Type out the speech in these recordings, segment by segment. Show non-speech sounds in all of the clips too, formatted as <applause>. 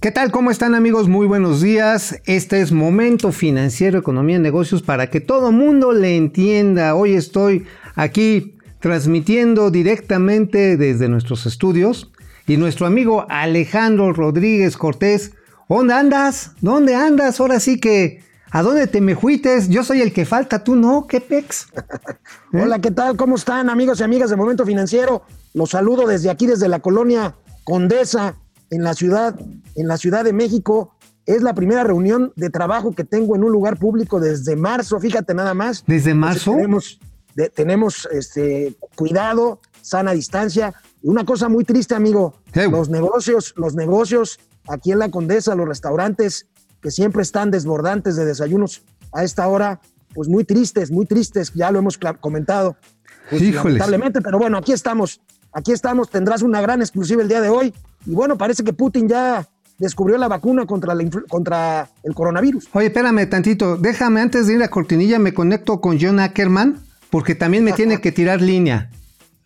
¿Qué tal? ¿Cómo están amigos? Muy buenos días. Este es Momento Financiero, Economía y Negocios para que todo mundo le entienda. Hoy estoy aquí transmitiendo directamente desde nuestros estudios y nuestro amigo Alejandro Rodríguez Cortés. ¿Dónde andas? ¿Dónde andas? Ahora sí que... ¿A dónde te me fuites? Yo soy el que falta, tú no, ¿qué pex? <laughs> Hola, ¿qué tal? ¿Cómo están amigos y amigas de Momento Financiero? Los saludo desde aquí, desde la colonia Condesa, en la ciudad, en la Ciudad de México. Es la primera reunión de trabajo que tengo en un lugar público desde marzo, fíjate nada más. ¿Desde marzo? tenemos tenemos este, cuidado, sana distancia. Y una cosa muy triste, amigo, los negocios, los negocios aquí en la Condesa, los restaurantes que siempre están desbordantes de desayunos a esta hora, pues muy tristes, muy tristes, ya lo hemos comentado. Pues, lamentablemente, pero bueno, aquí estamos, aquí estamos, tendrás una gran exclusiva el día de hoy. Y bueno, parece que Putin ya descubrió la vacuna contra, la contra el coronavirus. Oye, espérame tantito, déjame antes de ir a cortinilla, me conecto con John Ackerman, porque también me tiene que tirar línea.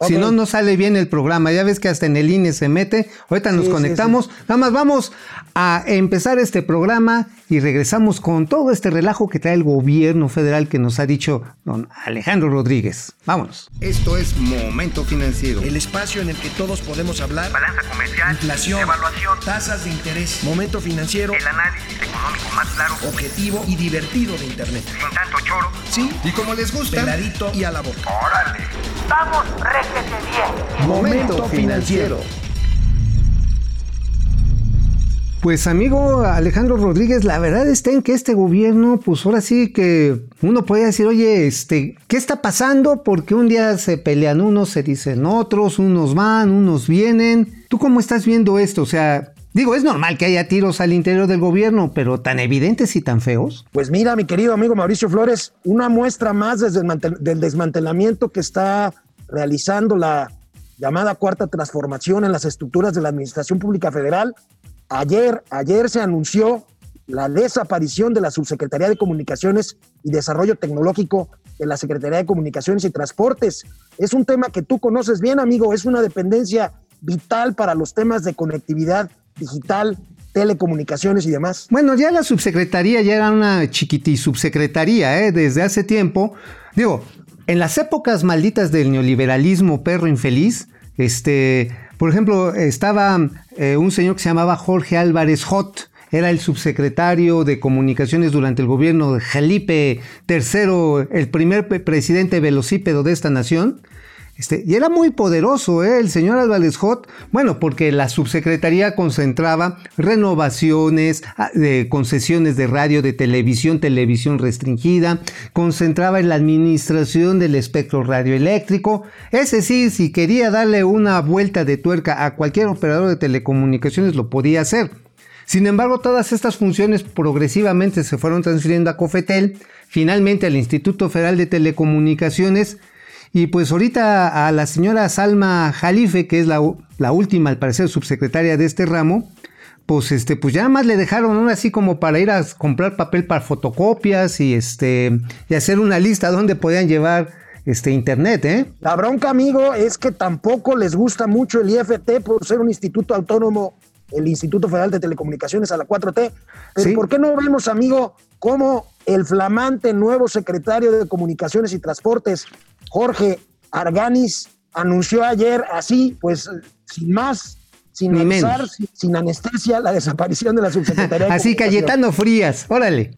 Si no, no sale bien el programa. Ya ves que hasta en el INE se mete. Ahorita nos conectamos. Nada más vamos a empezar este programa y regresamos con todo este relajo que trae el gobierno federal que nos ha dicho don Alejandro Rodríguez. Vámonos. Esto es Momento Financiero. El espacio en el que todos podemos hablar. Balanza comercial. Inflación. Evaluación. Tasas de interés. Momento Financiero. El análisis económico más claro. Objetivo y divertido de Internet. Sin tanto choro. Sí. Y como les gusta. Peladito y a la boca. Órale. Vamos, réjete bien. Momento Financiero. Pues amigo Alejandro Rodríguez, la verdad está en que este gobierno, pues ahora sí que uno puede decir, oye, este, ¿qué está pasando? Porque un día se pelean unos, se dicen otros, unos van, unos vienen. ¿Tú cómo estás viendo esto? O sea, digo, es normal que haya tiros al interior del gobierno, pero tan evidentes y tan feos. Pues mira, mi querido amigo Mauricio Flores, una muestra más del desmantelamiento que está realizando la llamada cuarta transformación en las estructuras de la Administración Pública Federal Ayer, ayer se anunció la desaparición de la Subsecretaría de Comunicaciones y Desarrollo Tecnológico de la Secretaría de Comunicaciones y Transportes. Es un tema que tú conoces bien, amigo, es una dependencia vital para los temas de conectividad digital, telecomunicaciones y demás. Bueno, ya la subsecretaría ya era una chiquití subsecretaría, ¿eh? desde hace tiempo. Digo, en las épocas malditas del neoliberalismo perro infeliz, este, por ejemplo, estaba eh, un señor que se llamaba Jorge Álvarez Hot, era el subsecretario de comunicaciones durante el gobierno de Felipe III, el primer presidente velocípedo de esta nación. Este, y era muy poderoso ¿eh? el señor Álvarez Hot, bueno, porque la subsecretaría concentraba renovaciones, de concesiones de radio, de televisión, televisión restringida, concentraba en la administración del espectro radioeléctrico. Es decir, si quería darle una vuelta de tuerca a cualquier operador de telecomunicaciones, lo podía hacer. Sin embargo, todas estas funciones progresivamente se fueron transfiriendo a Cofetel, finalmente al Instituto Federal de Telecomunicaciones, y pues ahorita a la señora Salma Jalife, que es la, última, al parecer, subsecretaria de este ramo, pues este, pues ya más le dejaron ¿no? así como para ir a comprar papel para fotocopias y este y hacer una lista donde podían llevar este internet, ¿eh? La bronca, amigo, es que tampoco les gusta mucho el IFT por ser un instituto autónomo, el Instituto Federal de Telecomunicaciones a la 4T. Pero ¿por qué no vemos, amigo, cómo el flamante nuevo secretario de Comunicaciones y Transportes, Jorge Arganis anunció ayer así, pues sin más, sin avisar, sin, anestesia, la desaparición de la subsecretaría. <laughs> así Cayetano Frías, órale.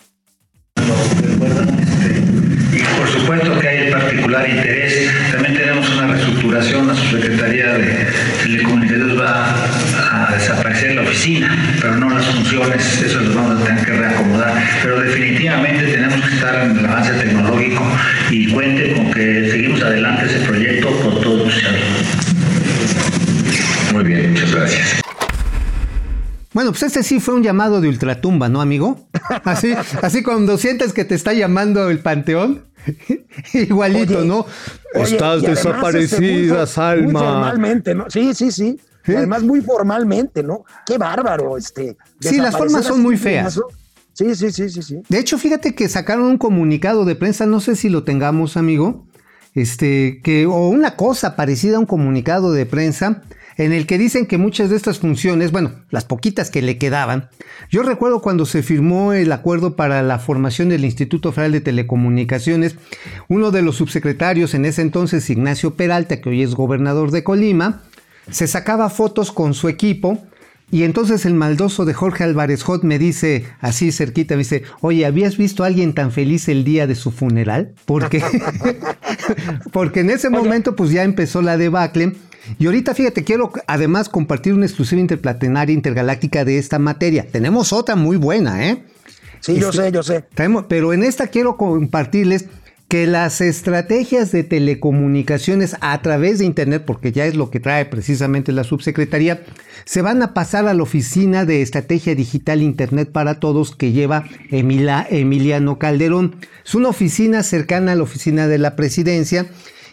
Y por supuesto que hay el particular interés. También tenemos una reestructuración, la subsecretaría de Telecomunicaciones va a desaparecer la oficina, pero no las funciones, eso lo vamos a tener que reacomodar. Pero definitivamente tenemos que estar en el avance tecnológico y cuente con que seguimos adelante ese proyecto con todo entusiasmo. Muy bien, muchas gracias. Bueno, pues este sí fue un llamado de ultratumba, ¿no, amigo? <laughs> Así, así cuando sientes que te está llamando el panteón, <laughs> igualito, ¿no? Estás desaparecida, este, Salma. Muy formalmente, ¿no? Sí, sí, sí. Además, muy formalmente, ¿no? Qué bárbaro, este. Sí, las formas son muy feas. Sí, sí, sí, sí, sí. De hecho, fíjate que sacaron un comunicado de prensa, no sé si lo tengamos, amigo, este, que, o una cosa parecida a un comunicado de prensa en el que dicen que muchas de estas funciones, bueno, las poquitas que le quedaban, yo recuerdo cuando se firmó el acuerdo para la formación del Instituto Federal de Telecomunicaciones, uno de los subsecretarios en ese entonces, Ignacio Peralta, que hoy es gobernador de Colima, se sacaba fotos con su equipo y entonces el maldoso de Jorge Álvarez Hot me dice, así cerquita, me dice, oye, ¿habías visto a alguien tan feliz el día de su funeral? Porque, <laughs> porque en ese momento pues ya empezó la debacle. Y ahorita fíjate, quiero además compartir una exclusiva interplatenaria intergaláctica de esta materia. Tenemos otra muy buena, ¿eh? Sí, yo sé, yo sé. pero en esta quiero compartirles que las estrategias de telecomunicaciones a través de Internet, porque ya es lo que trae precisamente la subsecretaría, se van a pasar a la oficina de estrategia digital Internet para todos que lleva Emiliano Calderón. Es una oficina cercana a la oficina de la presidencia.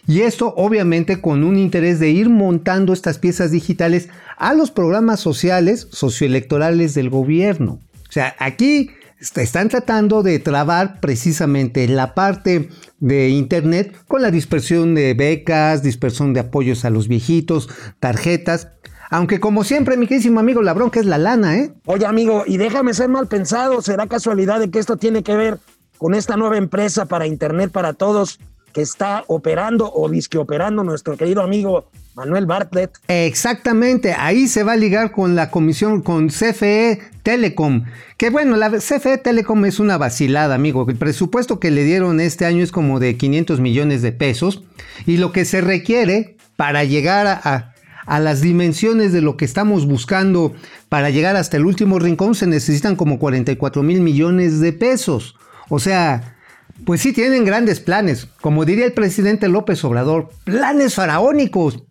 Y esto obviamente con un interés de ir montando estas piezas digitales a los programas sociales, socioelectorales del gobierno. O sea, aquí están tratando de trabar precisamente la parte de Internet con la dispersión de becas, dispersión de apoyos a los viejitos, tarjetas. Aunque como siempre, mi queridísimo amigo, la bronca es la lana, ¿eh? Oye, amigo, y déjame ser mal pensado, ¿será casualidad de que esto tiene que ver con esta nueva empresa para Internet para todos que está operando o disque operando nuestro querido amigo Manuel Bartlett. Exactamente, ahí se va a ligar con la comisión, con CFE Telecom. Que bueno, la CFE Telecom es una vacilada, amigo. El presupuesto que le dieron este año es como de 500 millones de pesos. Y lo que se requiere para llegar a, a las dimensiones de lo que estamos buscando para llegar hasta el último rincón se necesitan como 44 mil millones de pesos. O sea, pues sí tienen grandes planes, como diría el presidente López Obrador, planes faraónicos.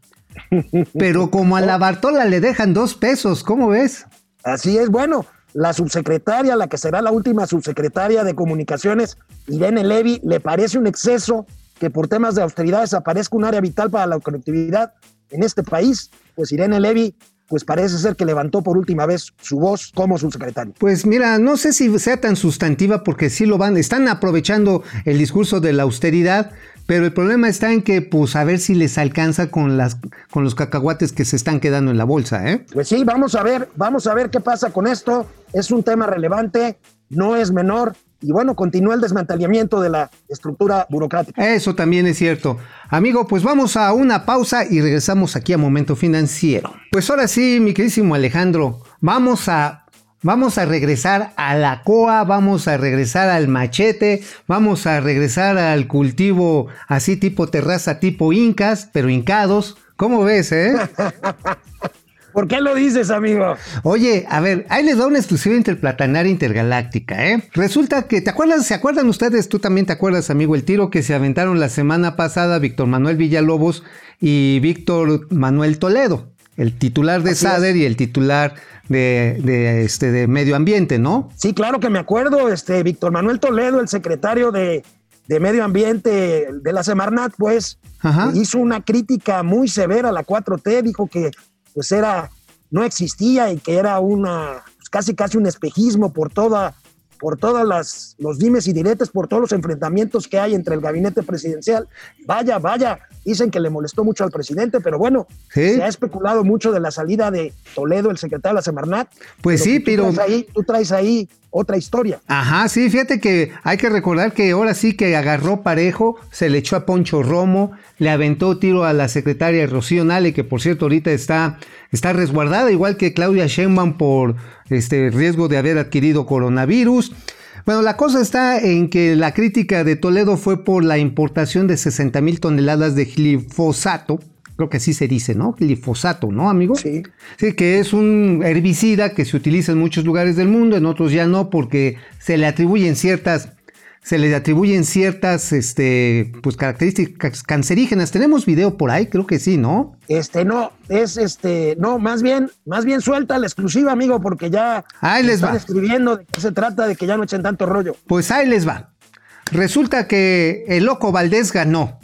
Pero <laughs> como a la Bartola le dejan dos pesos, ¿cómo ves? Así es, bueno, la subsecretaria, la que será la última subsecretaria de comunicaciones, Irene Levy, le parece un exceso que por temas de austeridad desaparezca un área vital para la conectividad en este país. Pues Irene Levy pues parece ser que levantó por última vez su voz como subsecretario. Pues mira, no sé si sea tan sustantiva porque sí lo van, están aprovechando el discurso de la austeridad, pero el problema está en que, pues, a ver si les alcanza con las, con los cacahuates que se están quedando en la bolsa, ¿eh? Pues sí, vamos a ver, vamos a ver qué pasa con esto. Es un tema relevante, no es menor. Y bueno, continúa el desmantelamiento de la estructura burocrática. Eso también es cierto. Amigo, pues vamos a una pausa y regresamos aquí a Momento Financiero. Pues ahora sí, mi queridísimo Alejandro, vamos a Vamos a regresar a la coa, vamos a regresar al machete, vamos a regresar al cultivo así tipo terraza, tipo incas, pero hincados. ¿Cómo ves, eh? <laughs> ¿Por qué lo dices, amigo? Oye, a ver, ahí les da una exclusiva interplatanaria intergaláctica, ¿eh? Resulta que, ¿te acuerdas? ¿Se acuerdan ustedes? Tú también te acuerdas, amigo, el tiro que se aventaron la semana pasada Víctor Manuel Villalobos y Víctor Manuel Toledo, el titular de SADER y el titular de, este, de medio ambiente, ¿no? Sí, claro que me acuerdo, este, Víctor Manuel Toledo, el secretario de, medio ambiente de la Semarnat, pues hizo una crítica muy severa a la 4T, dijo que pues era, no existía y que era una, pues, casi casi un espejismo por toda por todas las los dimes y diretes, por todos los enfrentamientos que hay entre el gabinete presidencial. Vaya, vaya, dicen que le molestó mucho al presidente, pero bueno, se ha especulado mucho de la salida de Toledo, el secretario de la Semarnat. Pues sí, pero... ahí, tú traes ahí otra historia. Ajá, sí, fíjate que hay que recordar que ahora sí que agarró parejo, se le echó a Poncho Romo, le aventó tiro a la secretaria Rocío Nale, que por cierto ahorita está, está resguardada, igual que Claudia Sheinbaum por este riesgo de haber adquirido coronavirus. Bueno, la cosa está en que la crítica de Toledo fue por la importación de 60 mil toneladas de glifosato, creo que así se dice, ¿no? Glifosato, ¿no, amigo? Sí. Sí, que es un herbicida que se utiliza en muchos lugares del mundo, en otros ya no, porque se le atribuyen ciertas se le atribuyen ciertas este, pues, características cancerígenas. ¿Tenemos video por ahí? Creo que sí, ¿no? Este, no, es este, no, más bien, más bien suelta la exclusiva, amigo, porque ya ahí les están va. escribiendo de qué se trata, de que ya no echen tanto rollo. Pues ahí les va. Resulta que el loco Valdés ganó.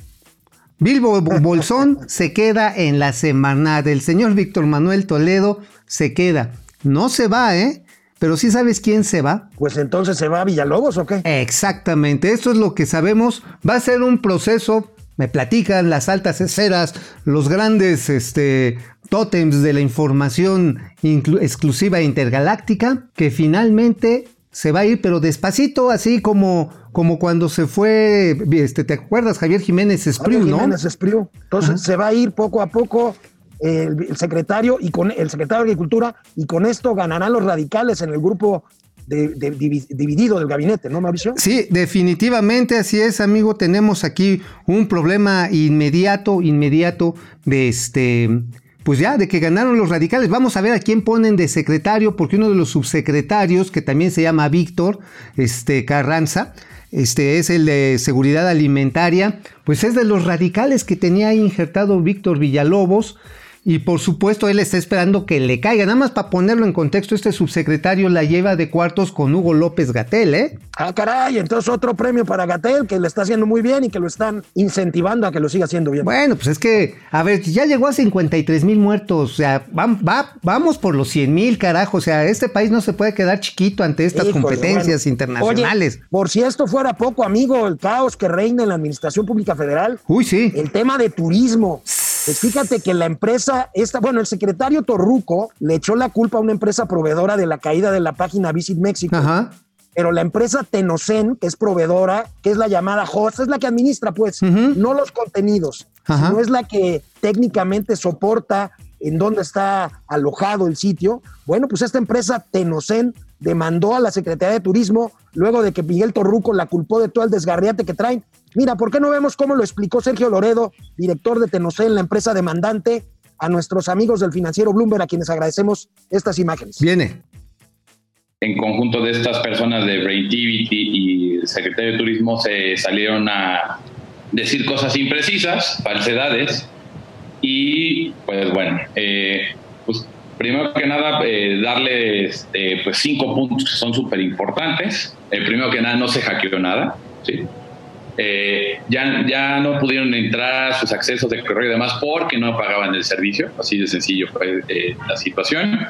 Bilbo Bolsón se queda en la semana del señor Víctor Manuel Toledo se queda. No se va, ¿eh? Pero sí sabes quién se va. Pues entonces se va a Villalobos o qué? Exactamente, esto es lo que sabemos. Va a ser un proceso me platican las altas esferas, los grandes este, tótems de la información exclusiva intergaláctica, que finalmente se va a ir, pero despacito, así como, como cuando se fue, este, ¿te acuerdas, Javier Jiménez Espriu, no? Jiménez Espriu. Entonces se va a ir poco a poco el, secretario y con el secretario de Agricultura y con esto ganarán los radicales en el grupo dividido del gabinete, ¿no, Mauricio? Sí, definitivamente así es, amigo. Tenemos aquí un problema inmediato, inmediato de este, pues ya, de que ganaron los radicales. Vamos a ver a quién ponen de secretario, porque uno de los subsecretarios, que también se llama Víctor, este, Carranza, este es el de seguridad alimentaria, pues es de los radicales que tenía injertado Víctor Villalobos. Y por supuesto, él está esperando que le caiga. Nada más para ponerlo en contexto, este subsecretario la lleva de cuartos con Hugo López Gatel, ¿eh? Ah, caray, entonces otro premio para Gatel, que le está haciendo muy bien y que lo están incentivando a que lo siga haciendo bien. Bueno, pues es que, a ver, ya llegó a 53 mil muertos. O sea, vamos por los 100 mil, carajo. O sea, este país no se puede quedar chiquito ante estas competencias internacionales. por si esto fuera poco, amigo, el caos que reina en la Administración Pública Federal. Uy, sí. El tema de turismo. Pues fíjate que la empresa, esta, bueno, el secretario Torruco le echó la culpa a una empresa proveedora de la caída de la página Visit México. Ajá. Pero la empresa Tenocen, que es proveedora, que es la llamada host, es la que administra, pues, no los contenidos, sino es la que técnicamente soporta en dónde está alojado el sitio. Bueno, pues esta empresa Tenocen demandó a la Secretaría de Turismo luego de que Miguel Torruco la culpó de todo el desgarriate que traen. Mira, ¿por qué no vemos cómo lo explicó Sergio Loredo, director de Tenocen, la empresa demandante, a nuestros amigos del financiero Bloomberg, a quienes agradecemos estas imágenes? Viene. En conjunto de estas personas de Braintivity y el secretario de Turismo se salieron a decir cosas imprecisas, falsedades, y pues bueno, eh, pues Primero que nada, eh, darles este, pues cinco puntos que son súper importantes. Eh, primero que nada, no se hackeó nada. ¿sí? Eh, ya, ya no pudieron entrar sus accesos de correo y demás porque no pagaban el servicio. Así de sencillo fue la situación.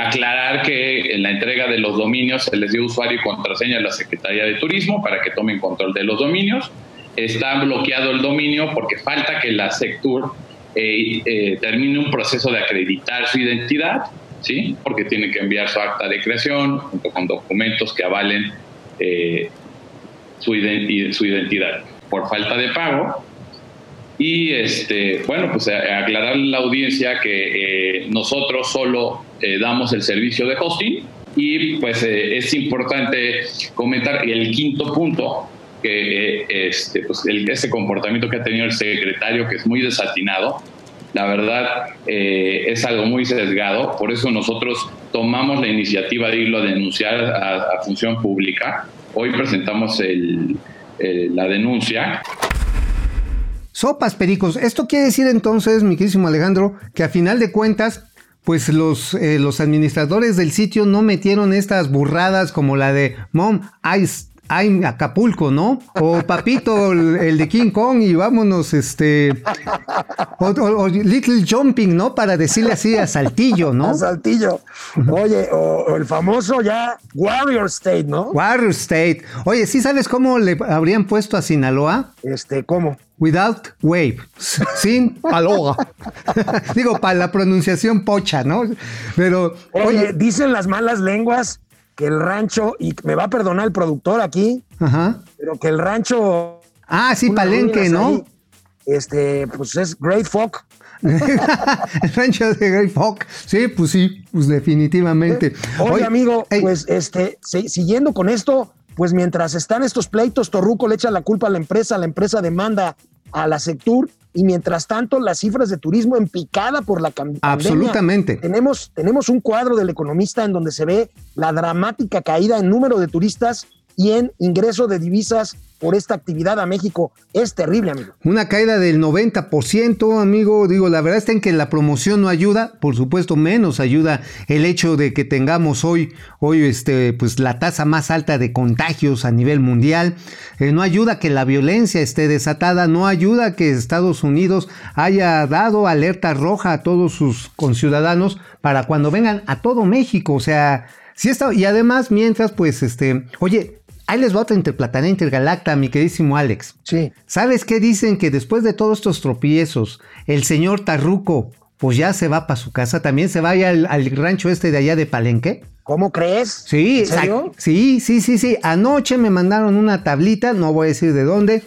aclarar que en la entrega de los dominios se les dio usuario y contraseña a la Secretaría de Turismo para que tomen control de los dominios. Está bloqueado el dominio porque falta que la Sectur eh, eh, termine un proceso de acreditar su identidad, ¿sí? porque tiene que enviar su acta de creación junto con documentos que avalen eh, su, su, identidad por falta de pago. Y este, bueno, pues aclarar a la audiencia que nosotros solo damos el servicio de hosting y pues es importante comentar el quinto punto que este, pues ese comportamiento que ha tenido el secretario, que es muy desatinado, la verdad eh, es algo muy sesgado, por eso nosotros tomamos la iniciativa de irlo a denunciar a, función pública. Hoy presentamos la denuncia. Sopas, pericos. Esto quiere decir entonces, mi querísimo Alejandro, que a final de cuentas pues los, eh, los administradores del sitio no metieron estas burradas como la de Mom, I ay, Acapulco, ¿no? O Papito, el, de King Kong, y vámonos, este. O, Little Jumping, ¿no? Para decirle así a Saltillo, ¿no? A Saltillo. Oye, o, el famoso ya Warrior State, ¿no? Warrior State. Oye, ¿sí sabes cómo le habrían puesto a Sinaloa? Este, ¿cómo? Without wave, sin aloha. <laughs> Digo, para la pronunciación pocha, ¿no? Pero. oye, dicen las malas lenguas que el rancho, y me va a perdonar el productor aquí, pero que el rancho. Ah, sí, Palenque, ¿no? este, pues es Great Folk. <laughs> el rancho de Great Folk. Sí, pues sí, pues definitivamente. Oye, amigo, pues este, siguiendo con esto, pues mientras están estos pleitos, Torruco le echa la culpa a la empresa, la empresa demanda a la Sectur y mientras tanto las cifras de turismo en picada por la pandemia. Absolutamente. Tenemos, tenemos un cuadro del economista en donde se ve la dramática caída en número de turistas y en ingreso de divisas por esta actividad a México. Es terrible, amigo. Una caída del 90%, amigo. Digo, la verdad está en que la promoción no ayuda. Por supuesto, menos ayuda el hecho de que tengamos hoy, hoy este, pues la tasa más alta de contagios a nivel mundial. Eh, no ayuda que la violencia esté desatada. No ayuda que Estados Unidos haya dado alerta roja a todos sus conciudadanos para cuando vengan a todo México. O sea, sí está. Y además, mientras, pues, este, oye, ahí les va otra interplanetaria intergalacta, mi queridísimo Alex. Sí. ¿Sabes qué dicen? Que después de todos estos tropiezos, el señor Tarruco, pues ya se va para su casa, también se vaya al, al rancho este de allá de Palenque. ¿Cómo crees? Sí, ¿En serio? sí, sí, sí, sí. Anoche me mandaron una tablita, no voy a decir de dónde.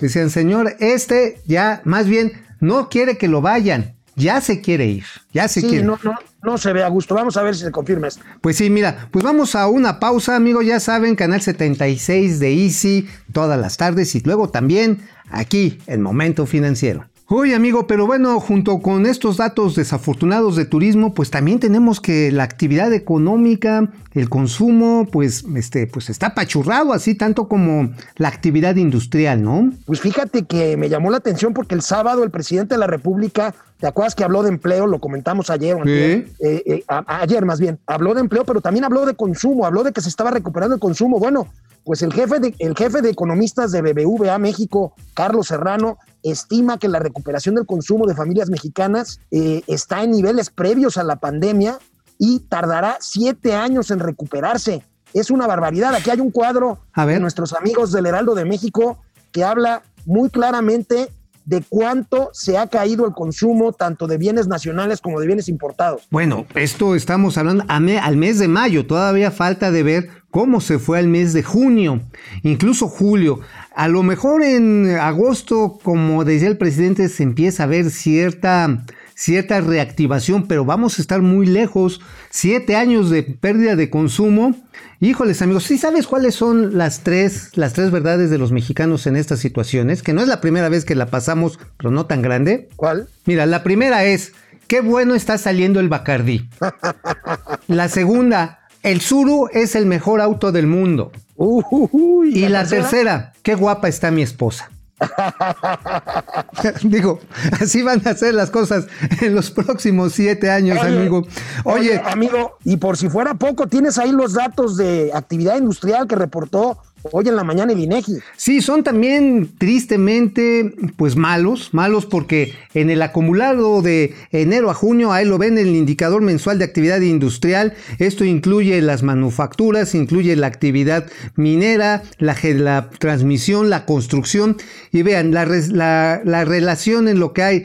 Decían, señor, este ya, más bien, no quiere que lo vayan. Ya se quiere ir. Ya se Sí, quiere. no, no, no se ve a gusto. Vamos a ver si se confirma esto. Pues sí, mira, pues vamos a una pausa, amigos. Ya saben, canal 76 de Easy todas las tardes y luego también aquí en Momento Financiero. Oye, amigo, pero bueno, junto con estos datos desafortunados de turismo, pues también tenemos que la actividad económica, el consumo, pues, este, pues está apachurrado, así tanto como la actividad industrial, ¿no? Pues fíjate que me llamó la atención porque el sábado el presidente de la República, ¿te acuerdas que habló de empleo? Lo comentamos ayer, eh, eh, a- ayer más bien, habló de empleo, pero también habló de consumo, habló de que se estaba recuperando el consumo. Bueno, pues el jefe de, el jefe de economistas de BBVA México, Carlos Serrano, estima que la recuperación del consumo de familias mexicanas eh, está en niveles previos a la pandemia y tardará siete años en recuperarse. Es una barbaridad. Aquí hay un cuadro A ver. de nuestros amigos del Heraldo de México que habla muy claramente de cuánto se ha caído el consumo tanto de bienes nacionales como de bienes importados. Bueno, esto estamos hablando me- al mes de mayo, todavía falta de ver cómo se fue al mes de junio, incluso julio. A lo mejor en agosto, como decía el presidente, se empieza a ver cierta, cierta reactivación, pero vamos a estar muy lejos. Siete años de pérdida de consumo. Híjoles, amigos, ¿sí sabes cuáles son las tres, las tres verdades de los mexicanos en estas situaciones? Que no es la primera vez que la pasamos, pero no tan grande. ¿Cuál? Mira, la primera es, qué bueno está saliendo el Bacardí. <laughs> La segunda, el Suru es el mejor auto del mundo. Uy, Y la tercera, qué guapa está mi esposa. <laughs> Digo, así van a ser las cosas en los próximos siete años, Oye, amigo. Oye, amigo, y por si fuera poco, tienes ahí los datos de actividad industrial que reportó hoy en la mañana el INEGI. Sí, son también tristemente pues malos, malos porque en el acumulado de enero a junio, ahí lo ven el indicador mensual de actividad industrial, esto incluye las manufacturas, incluye la actividad minera, la, la transmisión, la construcción y vean, la- la relación en lo que hay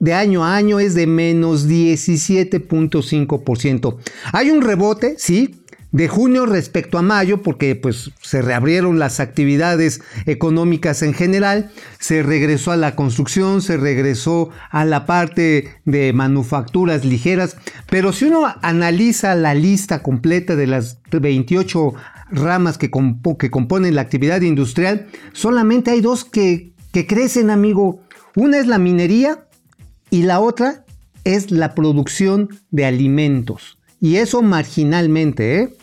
de año a año es de menos 17.5%. Hay un rebote, sí, de junio respecto a mayo, porque pues se reabrieron las actividades económicas en general, se regresó a la construcción, se regresó a la parte de manufacturas ligeras, pero si uno analiza la lista completa de las 28 ramas que, compo- que componen la actividad industrial, solamente hay dos que, que crecen, amigo. Una es la minería y la otra es la producción de alimentos. Y eso marginalmente, ¿eh?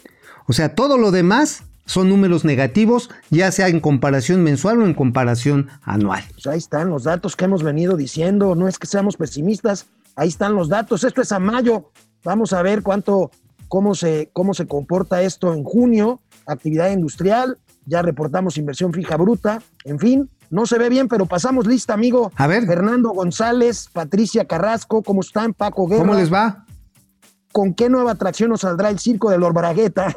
O sea, todo lo demás son números negativos, ya sea en comparación mensual o en comparación anual. Pues ahí están los datos que hemos venido diciendo. No es que seamos pesimistas, ahí están los datos. Esto es a mayo. Vamos a ver cuánto, cómo se, cómo se comporta esto en junio. Actividad industrial, ya reportamos inversión fija bruta. En fin, no se ve bien, pero pasamos lista, amigo. A ver. Fernando González, Patricia Carrasco, ¿cómo están? Paco Guerra. ¿Cómo les va? ¿Con qué nueva atracción nos saldrá el circo de Lord Bragueta?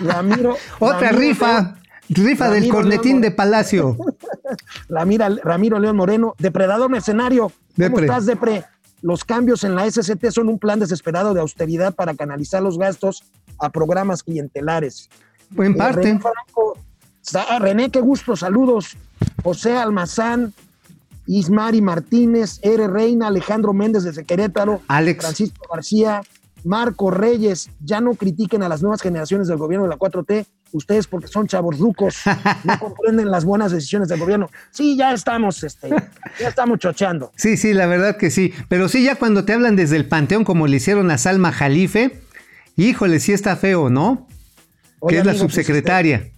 Ramiro, Otra Ramiro rifa, rifa del Ramiro cornetín León de Palacio. <laughs> Ramira, Ramiro León Moreno, depredador mercenario. ¿Cómo estás, Depre? Los cambios en la SCT son un plan desesperado de austeridad para canalizar los gastos a programas clientelares. En Eh, parte. René, Franco, Sa- ah, René, qué gusto, saludos. José Almazán, Ismari Martínez, R. Reina, Alejandro Méndez desde Querétaro, Alex. Francisco García, Marco Reyes, ya no critiquen a las nuevas generaciones del gobierno de la 4T, ustedes porque son chavos rucos, <laughs> no comprenden las buenas decisiones del gobierno. Sí, ya estamos, este, ya estamos chocheando. Sí, sí, la verdad que sí. Pero sí, ya cuando te hablan desde el panteón, como le hicieron a Salma Jalife, híjole, sí está feo, ¿no? Oye, que es la pues, subsecretaria. este,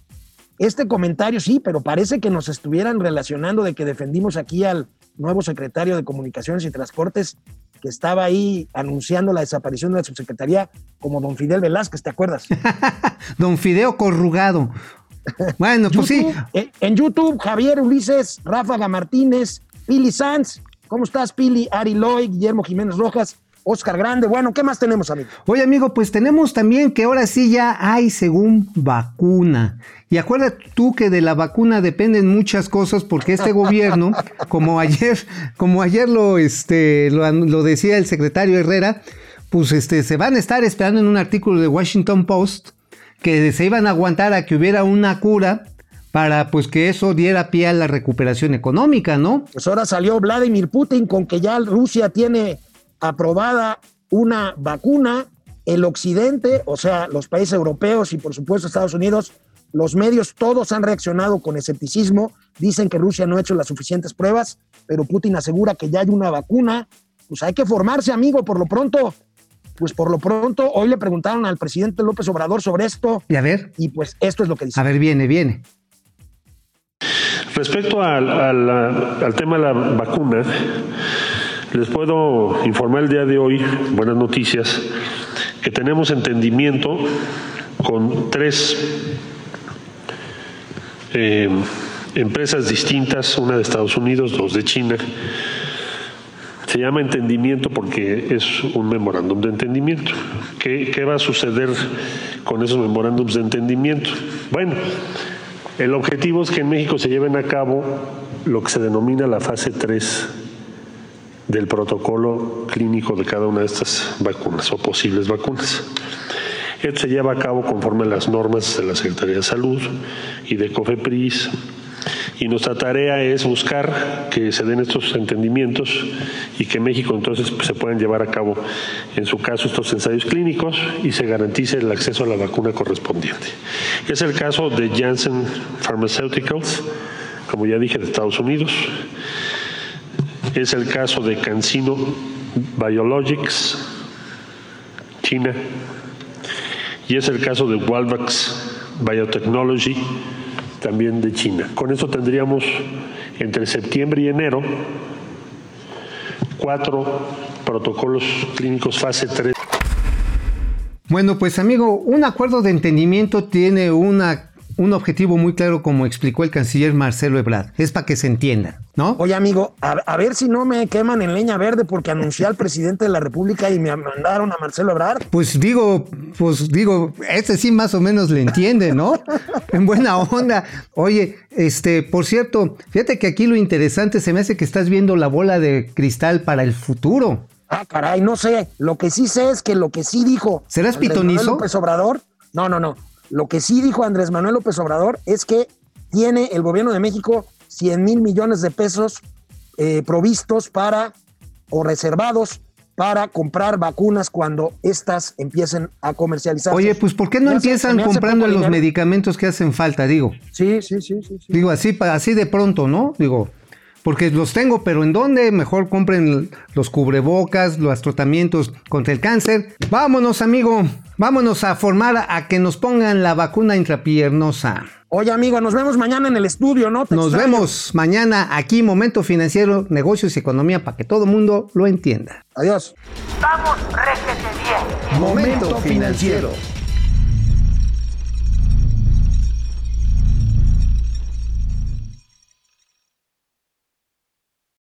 este comentario sí, pero parece que nos estuvieran relacionando de que defendimos aquí al nuevo secretario de Comunicaciones y Transportes que estaba ahí anunciando la desaparición de la subsecretaría como don Fidel Velázquez, ¿te acuerdas? <laughs> Don Fideo Corrugado. Bueno, pues sí. YouTube, eh, En YouTube, Javier Ulises, Ráfaga Martínez, Pili Sanz. ¿Cómo estás, Pili? Ari Loy, Guillermo Jiménez Rojas. Oscar Grande. Bueno, ¿qué más tenemos, amigo? Oye, amigo, pues tenemos también que ahora sí ya hay según vacuna. Y acuérdate tú que de la vacuna dependen muchas cosas porque este gobierno, <laughs> como ayer, como ayer lo, este, lo, lo decía el secretario Herrera, pues este, se van a estar esperando en un artículo de Washington Post que se iban a aguantar a que hubiera una cura para pues que eso diera pie a la recuperación económica, ¿no? Pues ahora salió Vladimir Putin con que ya Rusia tiene aprobada una vacuna, el occidente, o sea, los países europeos y por supuesto Estados Unidos, los medios todos han reaccionado con escepticismo, dicen que Rusia no ha hecho las suficientes pruebas, pero Putin asegura que ya hay una vacuna, pues hay que formarse, amigo, por lo pronto. Pues por lo pronto, hoy le preguntaron al presidente López Obrador sobre esto. Y a ver. Y pues esto es lo que dice. A ver, viene, viene. Respecto al, al, al tema de la vacuna, les puedo informar el día de hoy, buenas noticias, que tenemos entendimiento con tres eh, empresas distintas, una de Estados Unidos, dos de China. Se llama entendimiento porque es un memorándum de entendimiento. ¿Qué, ¿Qué va a suceder con esos memorándums de entendimiento? Bueno, el objetivo es que en México se lleven a cabo lo que se denomina la fase 3 del protocolo clínico de cada una de estas vacunas o posibles vacunas. Esto se lleva a cabo conforme a las normas de la Secretaría de Salud y de COFEPRIS. Y nuestra tarea es buscar que se den estos entendimientos y que México entonces se puedan llevar a cabo, en su caso, estos ensayos clínicos y se garantice el acceso a la vacuna correspondiente. Es el caso de Janssen Pharmaceuticals, como ya dije, de Estados Unidos. Es el caso de CanSino Biologics, China. Y es el caso de Walvax Biotechnology, también de China. Con esto tendríamos entre septiembre y enero cuatro protocolos clínicos fase 3. Bueno, pues amigo, un acuerdo de entendimiento tiene una un objetivo muy claro, como explicó el canciller Marcelo Ebrard. Es para que se entiendan, ¿no? Oye, amigo, a, a, ver si no me queman en leña verde porque anuncié al presidente de la República y me mandaron a Marcelo Ebrard. Pues digo, pues digo, este sí más o menos le entiende, ¿no? <laughs> en buena onda. Oye, este, por cierto, fíjate que aquí lo interesante se me hace que estás viendo la bola de cristal para el futuro. Ah, caray, no sé. Lo que sí sé es que lo que sí dijo. ¿Serás pitonizo? López Obrador. No, no, no. Lo que sí dijo Andrés Manuel López Obrador es que tiene el gobierno de México 100 mil millones de pesos eh, provistos para o reservados para comprar vacunas cuando estas empiecen a comercializarse. Oye, pues ¿por qué no Me empiezan hace- comprando los dinero. medicamentos que hacen falta? Digo, Sí, sí, sí, sí. sí. digo así, así de pronto, ¿no? Digo, porque los tengo, pero ¿en dónde? Mejor compren los cubrebocas, los tratamientos contra el cáncer. Vámonos, amigo, vámonos a formar a que nos pongan la vacuna intrapiernosa. Oye, amigo, nos vemos mañana en el estudio, ¿no? Te Nos extraño. vemos mañana aquí, Momento Financiero, Negocios y Economía, para que todo el mundo lo entienda. Adiós. Vamos, réjete bien. Momento financiero.